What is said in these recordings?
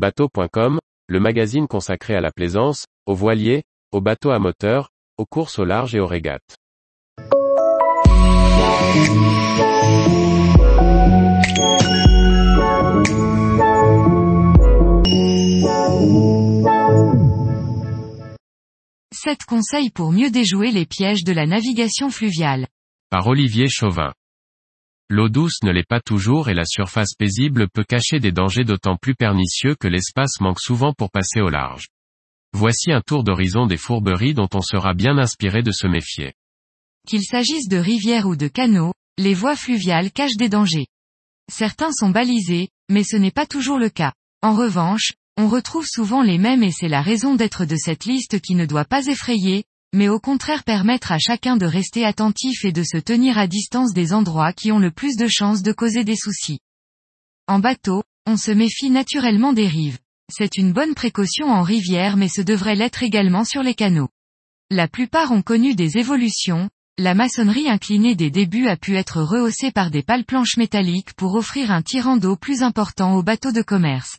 Bateau.com, le magazine consacré à la plaisance, aux voiliers, aux bateaux à moteur, aux courses au large et aux régates. Sept conseils pour mieux déjouer les pièges de la navigation fluviale. Par Olivier Chauvin. L'eau douce ne l'est pas toujours et la surface paisible peut cacher des dangers d'autant plus pernicieux que l'espace manque souvent pour passer au large. Voici un tour d'horizon des fourberies dont on sera bien inspiré de se méfier. Qu'il s'agisse de rivières ou de canaux, les voies fluviales cachent des dangers. Certains sont balisés, mais ce n'est pas toujours le cas. En revanche, on retrouve souvent les mêmes et c'est la raison d'être de cette liste qui ne doit pas effrayer, mais au contraire permettre à chacun de rester attentif et de se tenir à distance des endroits qui ont le plus de chances de causer des soucis. En bateau, on se méfie naturellement des rives. C'est une bonne précaution en rivière mais ce devrait l'être également sur les canaux. La plupart ont connu des évolutions, la maçonnerie inclinée des débuts a pu être rehaussée par des pales planches métalliques pour offrir un tirant d'eau plus important aux bateaux de commerce.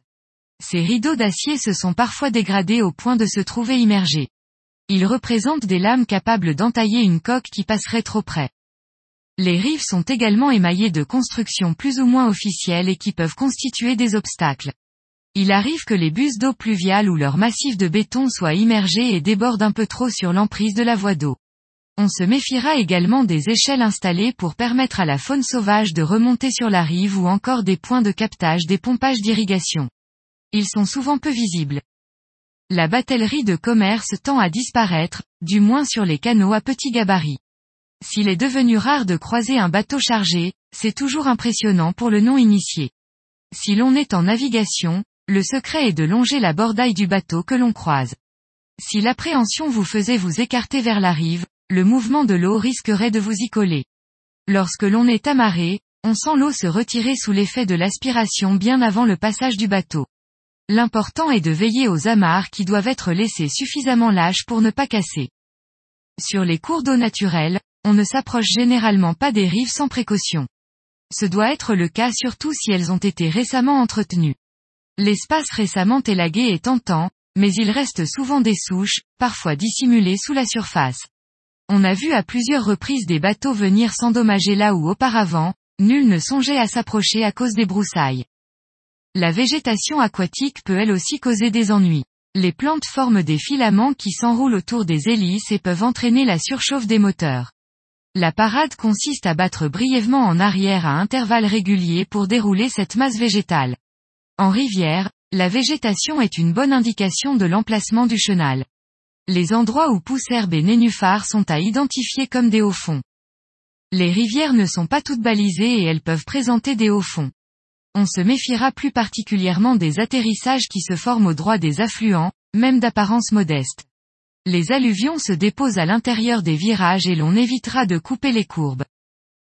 Ces rideaux d'acier se sont parfois dégradés au point de se trouver immergés. Ils représentent des lames capables d'entailler une coque qui passerait trop près. Les rives sont également émaillées de constructions plus ou moins officielles et qui peuvent constituer des obstacles. Il arrive que les bus d'eau pluviale ou leurs massifs de béton soient immergés et débordent un peu trop sur l'emprise de la voie d'eau. On se méfiera également des échelles installées pour permettre à la faune sauvage de remonter sur la rive ou encore des points de captage des pompages d'irrigation. Ils sont souvent peu visibles. La batellerie de commerce tend à disparaître, du moins sur les canaux à petit gabarit. S'il est devenu rare de croiser un bateau chargé, c'est toujours impressionnant pour le non-initié. Si l'on est en navigation, le secret est de longer la bordaille du bateau que l'on croise. Si l'appréhension vous faisait vous écarter vers la rive, le mouvement de l'eau risquerait de vous y coller. Lorsque l'on est amarré, on sent l'eau se retirer sous l'effet de l'aspiration bien avant le passage du bateau. L'important est de veiller aux amarres qui doivent être laissées suffisamment lâches pour ne pas casser. Sur les cours d'eau naturels, on ne s'approche généralement pas des rives sans précaution. Ce doit être le cas surtout si elles ont été récemment entretenues. L'espace récemment élagué est tentant, mais il reste souvent des souches, parfois dissimulées sous la surface. On a vu à plusieurs reprises des bateaux venir s'endommager là où auparavant, nul ne songeait à s'approcher à cause des broussailles. La végétation aquatique peut elle aussi causer des ennuis. Les plantes forment des filaments qui s'enroulent autour des hélices et peuvent entraîner la surchauffe des moteurs. La parade consiste à battre brièvement en arrière à intervalles réguliers pour dérouler cette masse végétale. En rivière, la végétation est une bonne indication de l'emplacement du chenal. Les endroits où poussent herbes et nénuphars sont à identifier comme des hauts fonds. Les rivières ne sont pas toutes balisées et elles peuvent présenter des hauts fonds on se méfiera plus particulièrement des atterrissages qui se forment au droit des affluents, même d'apparence modeste. Les alluvions se déposent à l'intérieur des virages et l'on évitera de couper les courbes.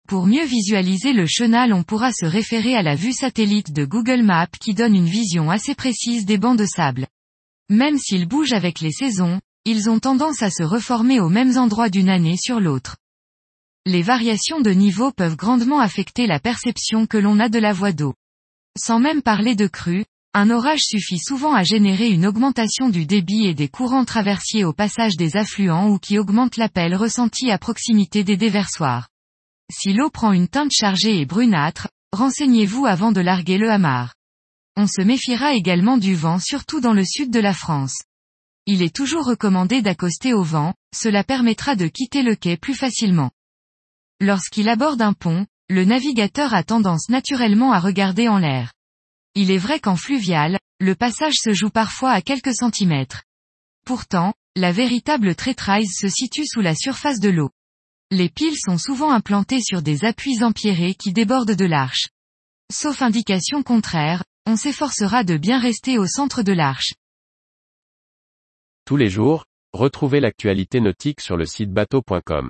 Pour mieux visualiser le chenal on pourra se référer à la vue satellite de Google Maps qui donne une vision assez précise des bancs de sable. Même s'ils bougent avec les saisons, ils ont tendance à se reformer aux mêmes endroits d'une année sur l'autre. Les variations de niveau peuvent grandement affecter la perception que l'on a de la voie d'eau. Sans même parler de crue, un orage suffit souvent à générer une augmentation du débit et des courants traversiers au passage des affluents ou qui augmente l'appel ressenti à proximité des déversoirs. Si l'eau prend une teinte chargée et brunâtre, renseignez-vous avant de larguer le hamar. On se méfiera également du vent surtout dans le sud de la France. Il est toujours recommandé d'accoster au vent, cela permettra de quitter le quai plus facilement. Lorsqu'il aborde un pont, le navigateur a tendance naturellement à regarder en l'air. Il est vrai qu'en fluvial, le passage se joue parfois à quelques centimètres. Pourtant, la véritable traîtrise se situe sous la surface de l'eau. Les piles sont souvent implantées sur des appuis empierrés qui débordent de l'arche. Sauf indication contraire, on s'efforcera de bien rester au centre de l'arche. Tous les jours, retrouvez l'actualité nautique sur le site bateau.com